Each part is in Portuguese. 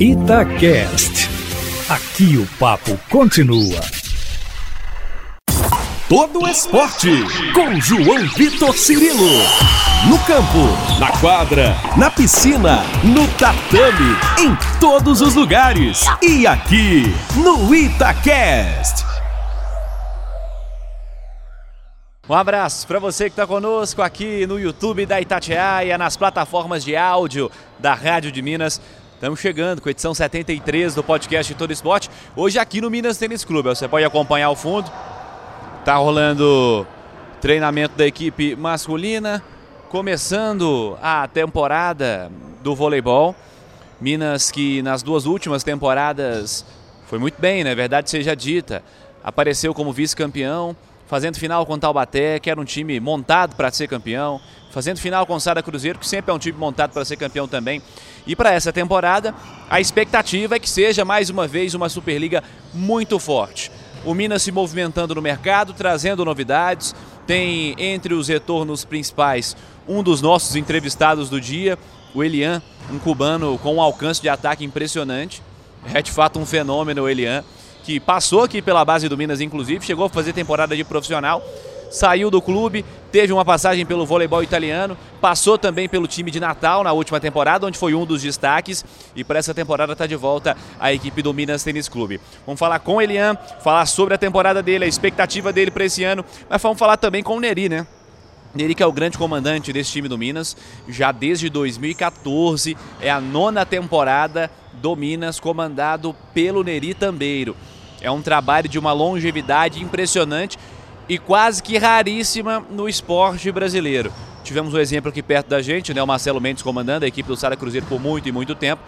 Itacast. Aqui o papo continua. Todo esporte com João Vitor Cirilo. No campo, na quadra, na piscina, no tatame, em todos os lugares. E aqui no Itacast. Um abraço para você que está conosco aqui no YouTube da Itatiaia, nas plataformas de áudio da Rádio de Minas. Estamos chegando com a edição 73 do podcast Todo Esporte. Hoje aqui no Minas Tênis Clube. Você pode acompanhar ao fundo. Tá rolando treinamento da equipe masculina, começando a temporada do voleibol. Minas que nas duas últimas temporadas foi muito bem, né? verdade seja dita. Apareceu como vice-campeão, fazendo final com o Taubaté, que era um time montado para ser campeão, fazendo final com o Sada Cruzeiro, que sempre é um time montado para ser campeão também. E para essa temporada, a expectativa é que seja mais uma vez uma Superliga muito forte. O Minas se movimentando no mercado, trazendo novidades. Tem entre os retornos principais um dos nossos entrevistados do dia, o Elian, um cubano com um alcance de ataque impressionante. É de fato um fenômeno o Elian que passou aqui pela base do Minas, inclusive, chegou a fazer temporada de profissional, saiu do clube, teve uma passagem pelo voleibol italiano, passou também pelo time de Natal na última temporada, onde foi um dos destaques, e para essa temporada está de volta a equipe do Minas Tênis Clube. Vamos falar com o Elian, falar sobre a temporada dele, a expectativa dele para esse ano, mas vamos falar também com o Neri, né? Neri que é o grande comandante desse time do Minas, já desde 2014, é a nona temporada do Minas, comandado pelo Neri Tambeiro. É um trabalho de uma longevidade impressionante e quase que raríssima no esporte brasileiro. Tivemos um exemplo aqui perto da gente, né? o Marcelo Mendes comandando a equipe do Sara Cruzeiro por muito e muito tempo.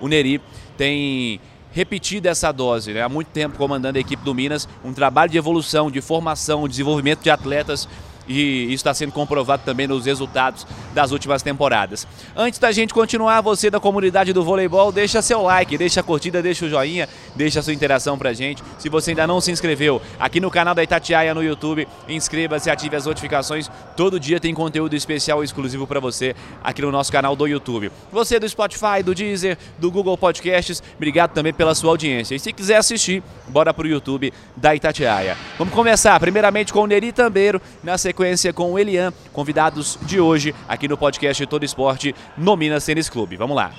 O Neri tem repetido essa dose, né? há muito tempo comandando a equipe do Minas, um trabalho de evolução, de formação, desenvolvimento de atletas e isso está sendo comprovado também nos resultados das últimas temporadas. Antes da gente continuar, você da comunidade do voleibol, deixa seu like, deixa a curtida, deixa o joinha, deixa sua interação pra gente. Se você ainda não se inscreveu aqui no canal da Itatiaia no YouTube, inscreva-se, ative as notificações. Todo dia tem conteúdo especial exclusivo para você aqui no nosso canal do YouTube. Você do Spotify, do Deezer, do Google Podcasts, obrigado também pela sua audiência. E se quiser assistir, bora pro YouTube da Itatiaia. Vamos começar primeiramente com o Neri Tambeiro na sequência sequência com o Elian, convidados de hoje aqui no podcast Todo Esporte no Minas Tênis Clube. Vamos lá.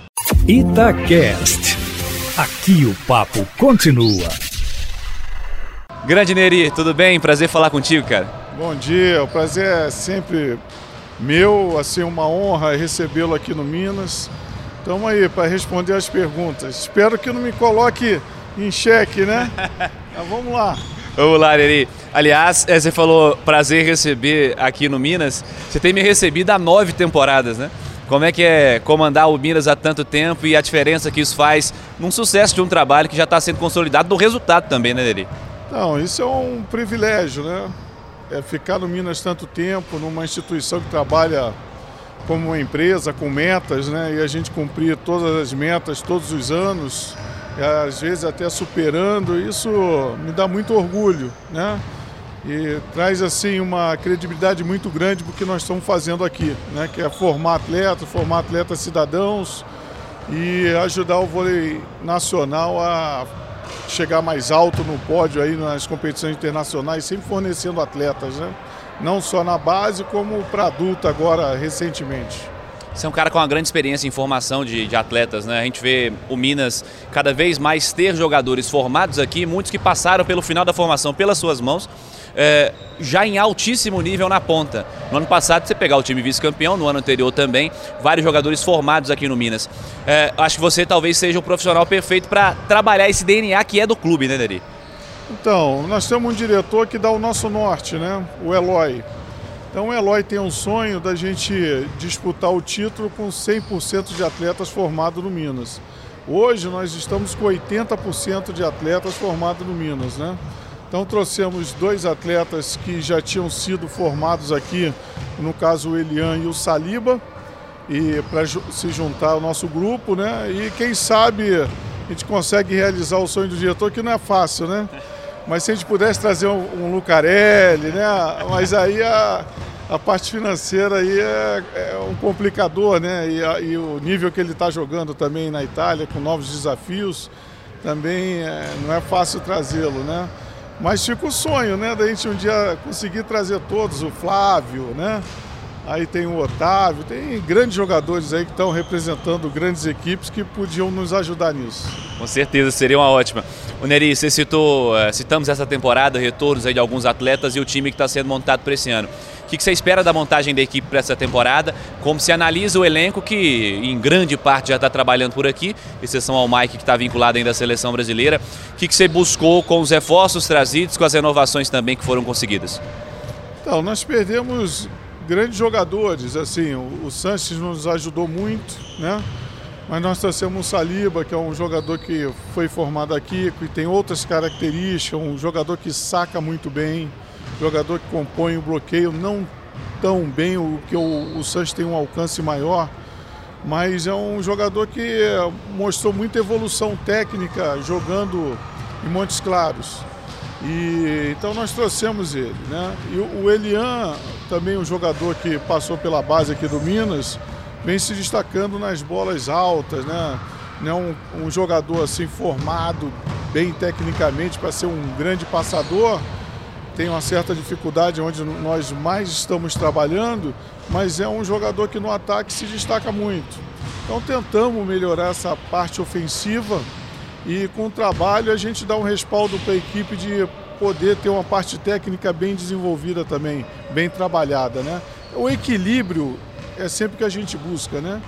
Itacast. Aqui o papo continua. Grande Neri, tudo bem? Prazer falar contigo, cara. Bom dia, o prazer é sempre meu, assim, uma honra recebê-lo aqui no Minas. Estamos aí para responder as perguntas. Espero que não me coloque em xeque, né? Mas vamos lá. Vamos lá, Neri. Aliás, é, você falou prazer receber aqui no Minas. Você tem me recebido há nove temporadas, né? Como é que é comandar o Minas há tanto tempo e a diferença que isso faz num sucesso de um trabalho que já está sendo consolidado, do resultado também, né, Neri? Não, isso é um privilégio, né? É ficar no Minas tanto tempo, numa instituição que trabalha como uma empresa, com metas, né? E a gente cumprir todas as metas todos os anos às vezes até superando, isso me dá muito orgulho, né? E traz assim uma credibilidade muito grande porque nós estamos fazendo aqui, né? Que é formar atletas, formar atletas cidadãos e ajudar o vôlei nacional a chegar mais alto no pódio aí nas competições internacionais, sempre fornecendo atletas, né? Não só na base como para adulto agora recentemente. Você é um cara com uma grande experiência em formação de, de, atletas, né? A gente vê o Minas cada vez mais ter jogadores formados aqui, muitos que passaram pelo final da formação pelas suas mãos, é, já em altíssimo nível na ponta. No ano passado, você pegar o time vice-campeão, no ano anterior também, vários jogadores formados aqui no Minas. É, acho que você talvez seja o profissional perfeito para trabalhar esse DNA que é do clube, né, Neri? Então, nós temos um diretor que dá o nosso norte, né? O Eloy. Então o Eloy tem um sonho da gente disputar o título com 100% de atletas formados no Minas. Hoje nós estamos com 80% de atletas formados no Minas, né? Então trouxemos dois atletas que já tinham sido formados aqui, no caso o Elian e o Saliba, e para se juntar ao nosso grupo, né? E quem sabe a gente consegue realizar o sonho do diretor, que não é fácil, né? Mas se a gente pudesse trazer um, um Lucarelli, né? Mas aí a, a parte financeira aí é, é um complicador, né? E, a, e, o nível que ele está jogando também na Itália, com novos desafios, também é, não é fácil trazê-lo, né? Mas fica o sonho, né? Da gente um dia conseguir trazer todos, o Flávio, né? Aí tem o Otávio, tem grandes jogadores aí que estão representando grandes equipes que podiam nos ajudar nisso. Com certeza, seria uma ótima. O Neri, você citou, eh, citamos essa temporada, retornos aí de alguns atletas e o time que está sendo montado para esse ano. O que você espera da montagem da equipe para essa temporada? Como se analisa o elenco que, em grande parte, já está trabalhando por aqui, exceção ao Mike, que está vinculado ainda à seleção brasileira. O que você buscou com os reforços trazidos, com as renovações também que foram conseguidas? Então, nós perdemos grandes jogadores, assim, o, Sanches nos ajudou muito, né? Mas nós trouxemos o Saliba, que é um jogador que foi formado aqui, que tem outras características, um jogador que saca muito bem, jogador que compõe o bloqueio, não tão bem, o que o, o Sanches tem um alcance maior, mas é um jogador que mostrou muita evolução técnica jogando em Montes Claros. E, então nós trouxemos ele. Né? E o, Elian, também um jogador que passou pela base aqui do Minas, vem se destacando nas bolas altas, né? Não um, um jogador assim formado bem tecnicamente para ser um grande passador, tem uma certa dificuldade onde nós mais estamos trabalhando, mas é um jogador que no ataque se destaca muito. Então tentamos melhorar essa parte ofensiva e com o trabalho a gente dá um respaldo para a equipe de poder ter uma parte técnica bem desenvolvida também, bem trabalhada, né? O equilíbrio é sempre que a gente busca, né?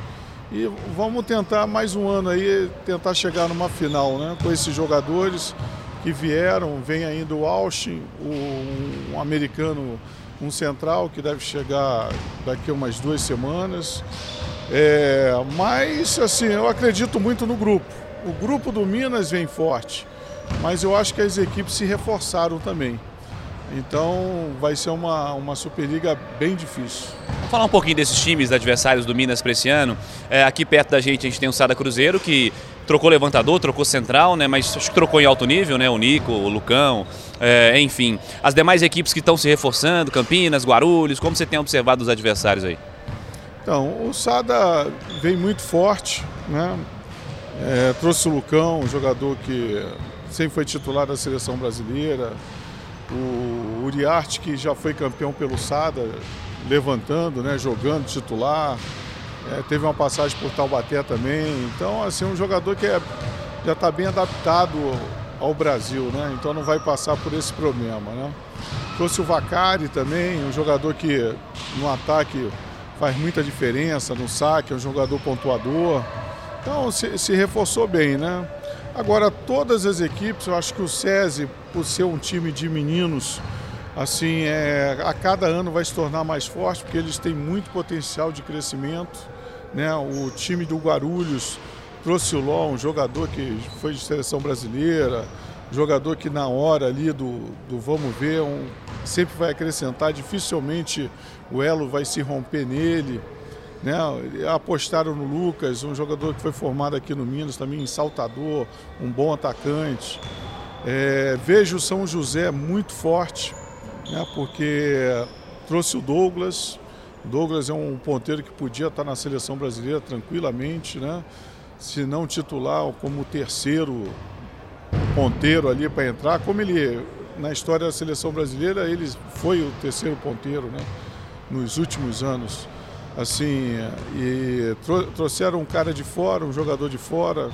E vamos tentar mais um ano aí, tentar chegar numa final, né? Com esses jogadores que vieram, vem ainda o Austin, um americano, um central que deve chegar daqui a umas duas semanas. É, mas assim, eu acredito muito no grupo o grupo do Minas vem forte, mas eu acho que as equipes se reforçaram também. Então vai ser uma, uma Superliga bem difícil. Vamos falar um pouquinho desses times adversários do Minas para esse ano. É, aqui perto da gente a gente tem o Sada Cruzeiro, que trocou levantador, trocou central, né? mas acho que trocou em alto nível, né? o Nico, o Lucão, é, enfim. As demais equipes que estão se reforçando, Campinas, Guarulhos, como você tem observado os adversários aí? Então, o Sada vem muito forte, né? É, trouxe o Lucão, um jogador que sempre foi titular da seleção brasileira. O Uriarte, que já foi campeão pelo Sada, levantando, né, jogando titular. É, teve uma passagem por Taubaté também. Então, assim, um jogador que é, já está bem adaptado ao Brasil, né? Então não vai passar por esse problema, né? Trouxe o Vacari também, um jogador que no ataque faz muita diferença, no saque, é um jogador pontuador. Então se, se, reforçou bem, né? Agora todas as equipes, eu acho que o SESI, por ser um time de meninos, assim, é, a cada ano vai se tornar mais forte, porque eles têm muito potencial de crescimento. Né? O time do Guarulhos trouxe o Ló, um jogador que foi de seleção brasileira, jogador que na hora ali do, do vamos ver, um, sempre vai acrescentar, dificilmente o elo vai se romper nele. Né? Apostaram no Lucas, um jogador que foi formado aqui no Minas, também em Saltador, um bom atacante. É, vejo o São José muito forte, né? porque trouxe o Douglas. Douglas é um ponteiro que podia estar na seleção brasileira tranquilamente, né? se não titular como terceiro ponteiro ali para entrar, como ele na história da seleção brasileira ele foi o terceiro ponteiro, né? nos últimos anos assim, e trouxeram um cara de fora, um jogador de fora,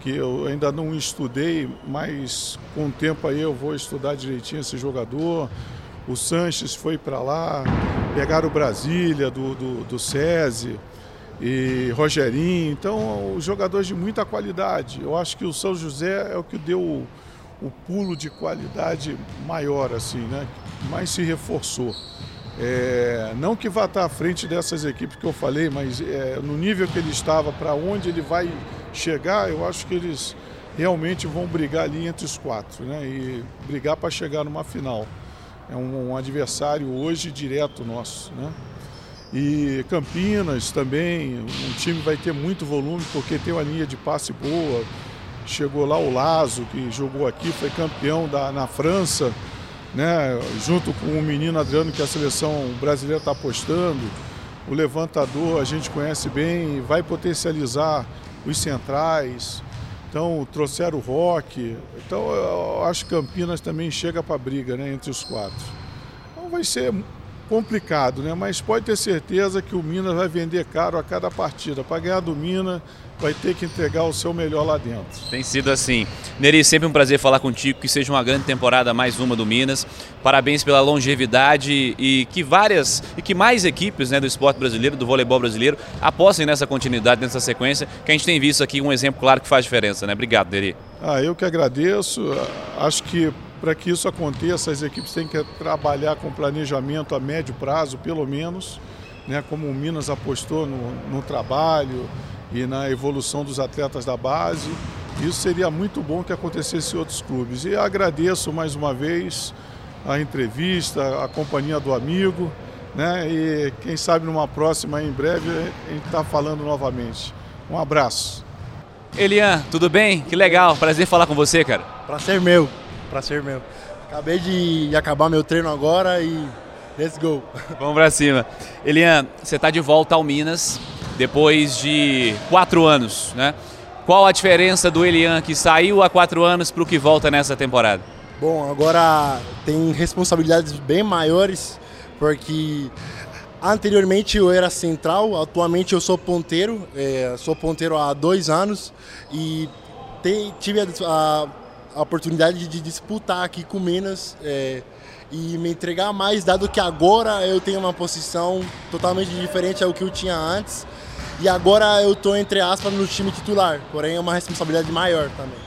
que eu ainda não estudei, mas com o tempo aí eu vou estudar direitinho esse jogador. O Sanches foi para lá, pegaram o Brasília do, do, do SESI e Rogerinho. Então, os jogadores de muita qualidade. Eu acho que o São José é o que deu o, o pulo de qualidade maior, assim, né? Mais se reforçou. É, não que vá estar à frente dessas equipes que eu falei, mas é, no nível que ele estava, para onde ele vai chegar, eu acho que eles realmente vão brigar ali entre os quatro, né? E brigar para chegar numa final. É um, um, adversário hoje direto nosso, né? E Campinas também, um time vai ter muito volume porque tem uma linha de passe boa. Chegou lá o Lazo, que jogou aqui, foi campeão da, na França né? junto com o menino Adriano que a seleção brasileira está apostando. O levantador a gente conhece bem, vai potencializar os centrais. Então trouxeram o rock. Então eu acho que Campinas também chega para a briga né, entre os quatro. Então vai ser complicado, né? Mas pode ter certeza que o Minas vai vender caro a cada partida. Para ganhar do Minas, vai ter que entregar o seu melhor lá dentro. Tem sido assim. Neri, sempre um prazer falar contigo, que seja uma grande temporada, mais uma do Minas. Parabéns pela longevidade e que várias e que mais equipes né, do esporte brasileiro, do voleibol brasileiro, apostem nessa continuidade, nessa sequência, que a gente tem visto aqui um exemplo claro que faz diferença, né? Obrigado, Neri. Ah, eu que agradeço. Acho que para que isso aconteça, as equipes têm que trabalhar com planejamento a médio prazo, pelo menos, né, como o Minas apostou no, no trabalho e na evolução dos atletas da base. Isso seria muito bom que acontecesse em outros clubes. E agradeço mais uma vez a entrevista, a companhia do amigo, né? E quem sabe numa próxima, em breve, a gente está falando novamente. Um abraço. Elian, tudo bem? Que legal, prazer falar com você, cara. Prazer meu prazer meu. Acabei de acabar meu treino agora e let's go. Vamos pra cima. Elian, você está de volta ao Minas depois de quatro anos, né? Qual a diferença do Elian que saiu há quatro anos para o que volta nessa temporada? Bom, agora tem responsabilidades bem maiores, porque anteriormente eu era central, atualmente eu sou ponteiro, é, sou ponteiro há dois anos e tive a, a a oportunidade de disputar aqui com Minas é, e me entregar mais, dado que agora eu tenho uma posição totalmente diferente ao que eu tinha antes. E agora eu estou, entre aspas, no time titular, porém é uma responsabilidade maior também.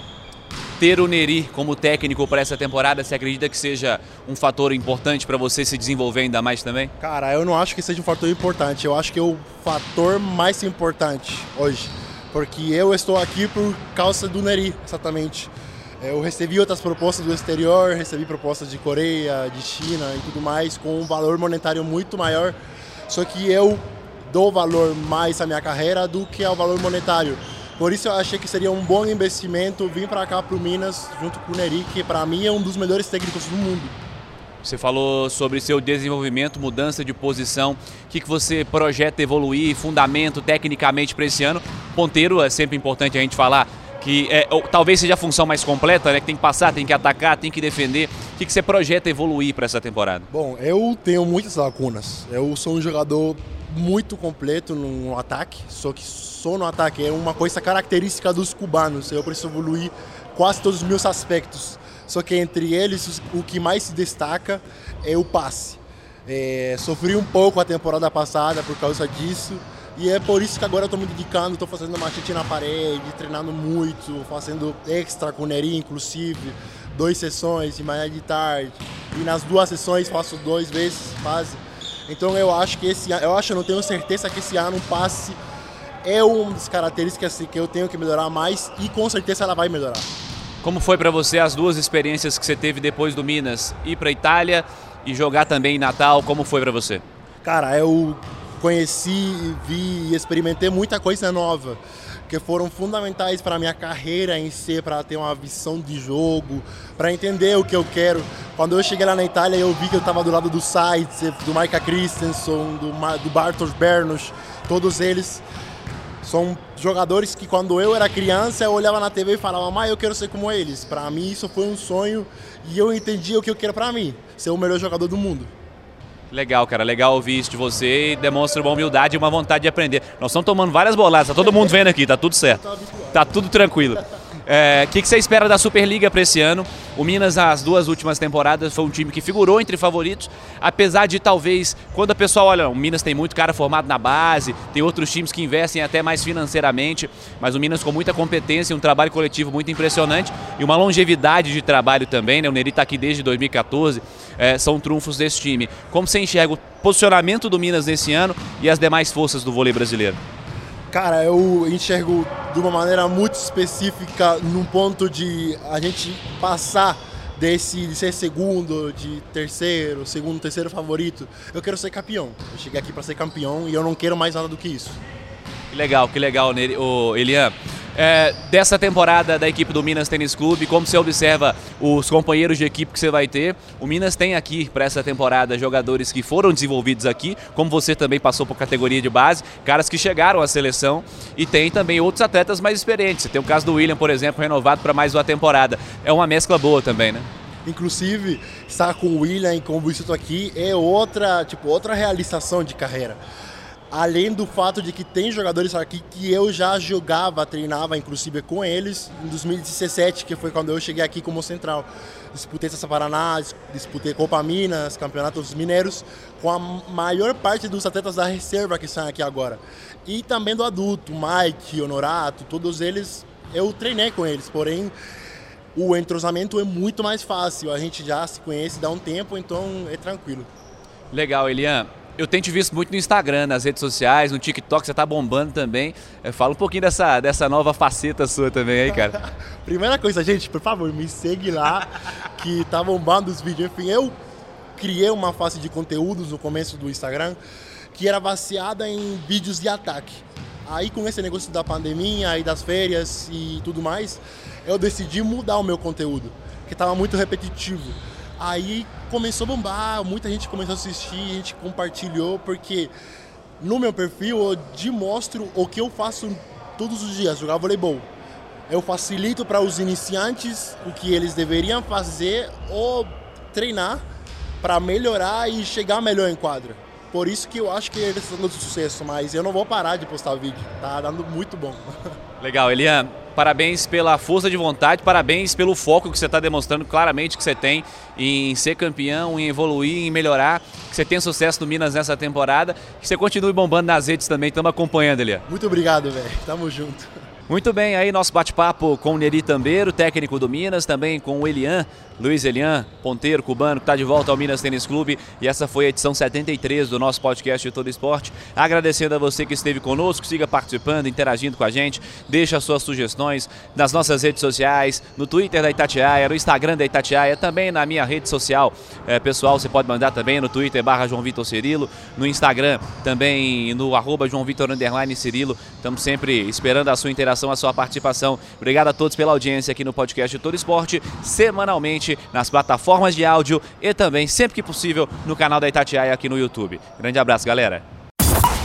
Ter o Neri como técnico para essa temporada, você acredita que seja um fator importante para você se desenvolver ainda mais também? Cara, eu não acho que seja um fator importante, eu acho que é o fator mais importante hoje. Porque eu estou aqui por causa do Neri, exatamente. É, eu recebi outras propostas do exterior, recebi propostas de Coreia, de China e tudo mais, com um valor monetário muito maior. Só que eu dou valor mais à minha carreira do que ao valor monetário. Por isso eu achei que seria um bom investimento vir para cá para o Minas junto com o Neri, que para mim é um dos melhores técnicos do mundo. Você falou sobre seu desenvolvimento, mudança de posição. O que, que você projeta evoluir, fundamento tecnicamente para esse ano? Ponteiro é sempre importante a gente falar que é, ou, talvez seja a função mais completa, né? Que tem que passar, tem que atacar, tem que defender. O que, que você projeta evoluir para essa temporada? Bom, eu tenho muitas lacunas. Eu sou um jogador muito completo no ataque, só que só no ataque é uma coisa característica dos cubanos. Eu preciso evoluir quase todos os meus aspectos. Só que entre eles, o que mais se destaca é o passe. É, sofri um pouco a temporada passada por causa disso. E é por isso que agora eu estou me dedicando, estou fazendo machete na parede, treinando muito, fazendo extra com o Neri, inclusive, duas sessões de manhã e de tarde. E nas duas sessões faço duas vezes fase. Então eu acho que esse eu acho, eu não tenho certeza que esse ano passe é uma das características que eu tenho que melhorar mais e com certeza ela vai melhorar. Como foi para você as duas experiências que você teve depois do Minas, ir para Itália e jogar também em Natal? Como foi para você? Cara, eu conheci, vi e experimentei muita coisa nova que foram fundamentais para a minha carreira em si, para ter uma visão de jogo, para entender o que eu quero. Quando eu cheguei lá na Itália, eu vi que eu estava do lado do Saitz, do Micah Christensen, do, do Bartosz Bernos, todos eles são jogadores que quando eu era criança, eu olhava na TV e falava, mas eu quero ser como eles. Para mim isso foi um sonho e eu entendi o que eu quero para mim, ser o melhor jogador do mundo. Legal, cara. Legal ouvir isso de você e demonstra uma humildade e uma vontade de aprender. Nós estamos tomando várias boladas, tá todo mundo vendo aqui, tá tudo certo. Tá tudo tranquilo. O é, que, que, você espera da Superliga para esse ano? O Minas, nas duas últimas temporadas, foi um time que figurou entre favoritos, apesar de talvez, quando a pessoa olha, o Minas tem muito cara formado na base, tem outros times que investem até mais financeiramente, mas o Minas com muita competência, um trabalho coletivo muito impressionante e uma longevidade de trabalho também, né? O Neri está aqui desde 2014, é, são trunfos desse time. Como você enxerga o posicionamento do Minas nesse ano e as demais forças do vôlei brasileiro? Cara, eu enxergo de uma maneira muito específica num ponto de a gente passar desse de ser segundo, de terceiro, segundo, terceiro favorito. Eu quero ser campeão. Eu cheguei aqui para ser campeão e eu não quero mais nada do que isso. Que legal, que legal, Elian. É, dessa temporada da equipe do Minas Tênis Clube, como você observa os companheiros de equipe que você vai ter. O Minas tem aqui para essa temporada jogadores que foram desenvolvidos aqui, como você também passou por categoria de base, caras que chegaram à seleção e tem também outros atletas mais experientes. Tem o caso do William, por exemplo, renovado para mais uma temporada. É uma mescla boa também, né? Inclusive, estar com o William e com o Wilson aqui é outra, tipo, outra realização de carreira. Além do fato de que tem jogadores aqui que eu já jogava, treinava inclusive com eles em 2017, que foi quando eu cheguei aqui como central. Disputei Taça Paraná, disputei Copa Minas, Campeonatos Mineiros, com a maior parte dos atletas da reserva que estão aqui agora. E também do adulto, Mike, Honorato, todos eles, eu treinei com eles, porém o entrosamento é muito mais fácil. A gente já se conhece dá um tempo, então é tranquilo. Legal, Elian. Eu tenho te visto muito no Instagram, nas redes sociais, no TikTok, você tá bombando também. É, fala um pouquinho dessa, dessa nova faceta sua também aí, cara. Primeira coisa, gente, por favor, me segue lá, que tá bombando os vídeos. Enfim, eu criei uma face de conteúdos no começo do Instagram que era baseada em vídeos de ataque. Aí com esse negócio da pandemia e das férias e tudo mais, eu decidi mudar o meu conteúdo, que estava muito repetitivo. Aí começou a bombar, muita gente começou a assistir, a gente compartilhou, porque no meu perfil eu demonstro o que eu faço todos os dias, jogar voleibol. Eu facilito para os iniciantes o que eles deveriam fazer ou treinar para melhorar e chegar melhor em quadra. Por isso que eu acho que eles estão dando sucesso, mas eu não vou parar de postar vídeo. Tá dando muito bom. Legal, Elian. Parabéns pela força de vontade, parabéns pelo foco que você está demonstrando claramente que você tem em ser campeão, em evoluir, em melhorar, que você tem sucesso no Minas nessa temporada, que você continue bombando nas redes também, estamos acompanhando, Elian. Muito obrigado, velho. Tamo junto. Muito bem, aí nosso bate-papo com o Neri Tambeiro, técnico do Minas, também com o Elian, Luiz Elian, ponteiro cubano, que está de volta ao Minas Tênis Clube. E essa foi a edição 73 do nosso podcast de Todo Esporte. Agradecendo a você que esteve conosco, siga participando, interagindo com a gente, deixa suas sugestões nas nossas redes sociais, no Twitter da Itatiaia, no Instagram da Itatiaia, também na minha rede social é, pessoal, você pode mandar também no Twitter barra João Vitor Cirilo, no Instagram também no arroba João Vitor Underline Cirilo. Estamos sempre esperando a sua interação a sua participação. Obrigado a todos pela audiência aqui no podcast Todo Esporte, semanalmente nas plataformas de áudio e também, sempre que possível, no canal da Itatiaia aqui no YouTube. Grande abraço, galera.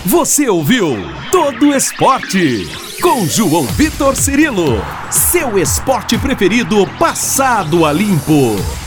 Você ouviu Todo Esporte com João Vitor Cirilo, seu esporte preferido passado a limpo.